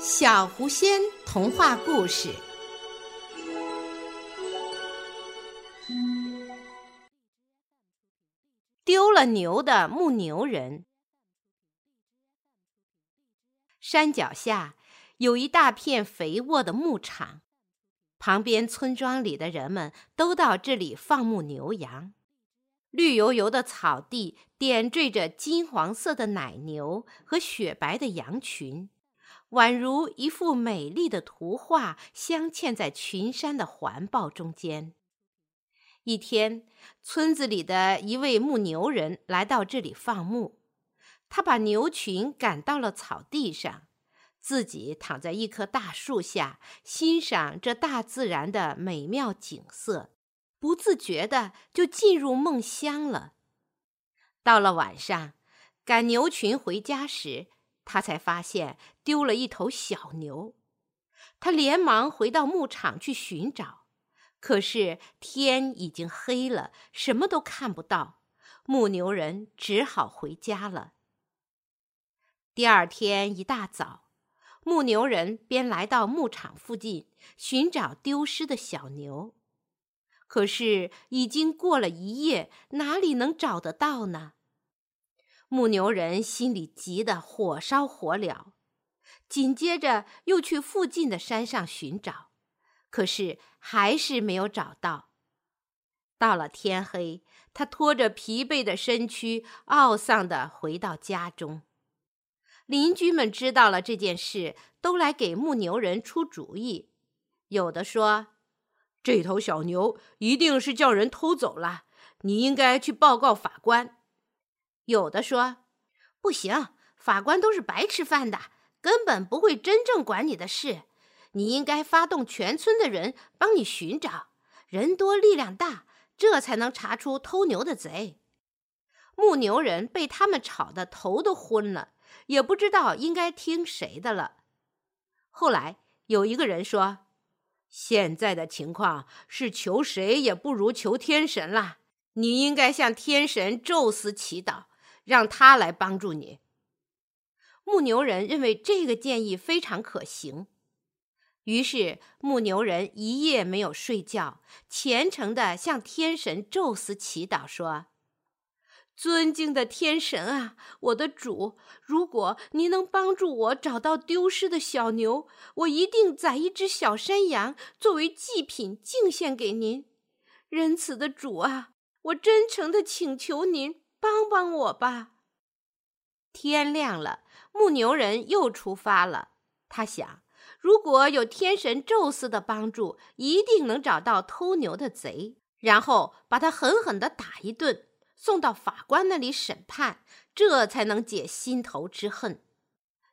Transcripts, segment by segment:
小狐仙童话故事：丢了牛的牧牛人。山脚下有一大片肥沃的牧场，旁边村庄里的人们都到这里放牧牛羊。绿油油的草地点缀着金黄色的奶牛和雪白的羊群。宛如一幅美丽的图画，镶嵌在群山的环抱中间。一天，村子里的一位牧牛人来到这里放牧，他把牛群赶到了草地上，自己躺在一棵大树下，欣赏这大自然的美妙景色，不自觉的就进入梦乡了。到了晚上，赶牛群回家时。他才发现丢了一头小牛，他连忙回到牧场去寻找，可是天已经黑了，什么都看不到。牧牛人只好回家了。第二天一大早，牧牛人便来到牧场附近寻找丢失的小牛，可是已经过了一夜，哪里能找得到呢？牧牛人心里急得火烧火燎，紧接着又去附近的山上寻找，可是还是没有找到。到了天黑，他拖着疲惫的身躯，懊丧地回到家中。邻居们知道了这件事，都来给牧牛人出主意。有的说：“这头小牛一定是叫人偷走了，你应该去报告法官。”有的说：“不行，法官都是白吃饭的，根本不会真正管你的事。你应该发动全村的人帮你寻找，人多力量大，这才能查出偷牛的贼。”牧牛人被他们吵得头都昏了，也不知道应该听谁的了。后来有一个人说：“现在的情况是求谁也不如求天神了，你应该向天神宙斯祈祷。”让他来帮助你。牧牛人认为这个建议非常可行，于是牧牛人一夜没有睡觉，虔诚地向天神宙斯祈祷说：“尊敬的天神啊，我的主，如果您能帮助我找到丢失的小牛，我一定宰一只小山羊作为祭品敬献给您。仁慈的主啊，我真诚地请求您。”帮帮我吧！天亮了，牧牛人又出发了。他想，如果有天神宙斯的帮助，一定能找到偷牛的贼，然后把他狠狠地打一顿，送到法官那里审判，这才能解心头之恨。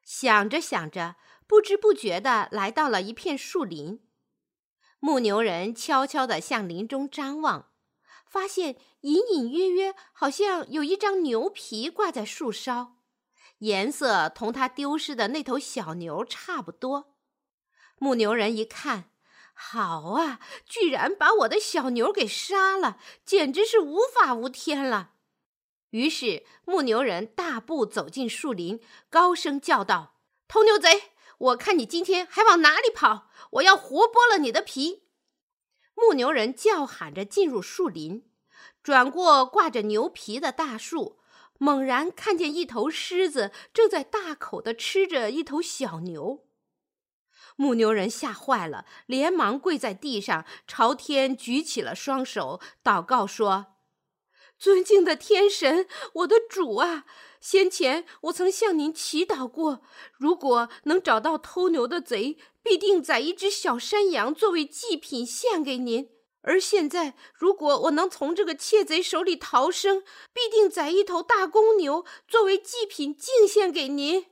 想着想着，不知不觉地来到了一片树林。牧牛人悄悄地向林中张望。发现隐隐约约，好像有一张牛皮挂在树梢，颜色同他丢失的那头小牛差不多。牧牛人一看，好啊，居然把我的小牛给杀了，简直是无法无天了。于是牧牛人大步走进树林，高声叫道：“偷牛贼，我看你今天还往哪里跑！我要活剥了你的皮！”牧牛人叫喊着进入树林，转过挂着牛皮的大树，猛然看见一头狮子正在大口地吃着一头小牛。牧牛人吓坏了，连忙跪在地上，朝天举起了双手，祷告说。尊敬的天神，我的主啊！先前我曾向您祈祷过，如果能找到偷牛的贼，必定宰一只小山羊作为祭品献给您。而现在，如果我能从这个窃贼手里逃生，必定宰一头大公牛作为祭品敬献给您。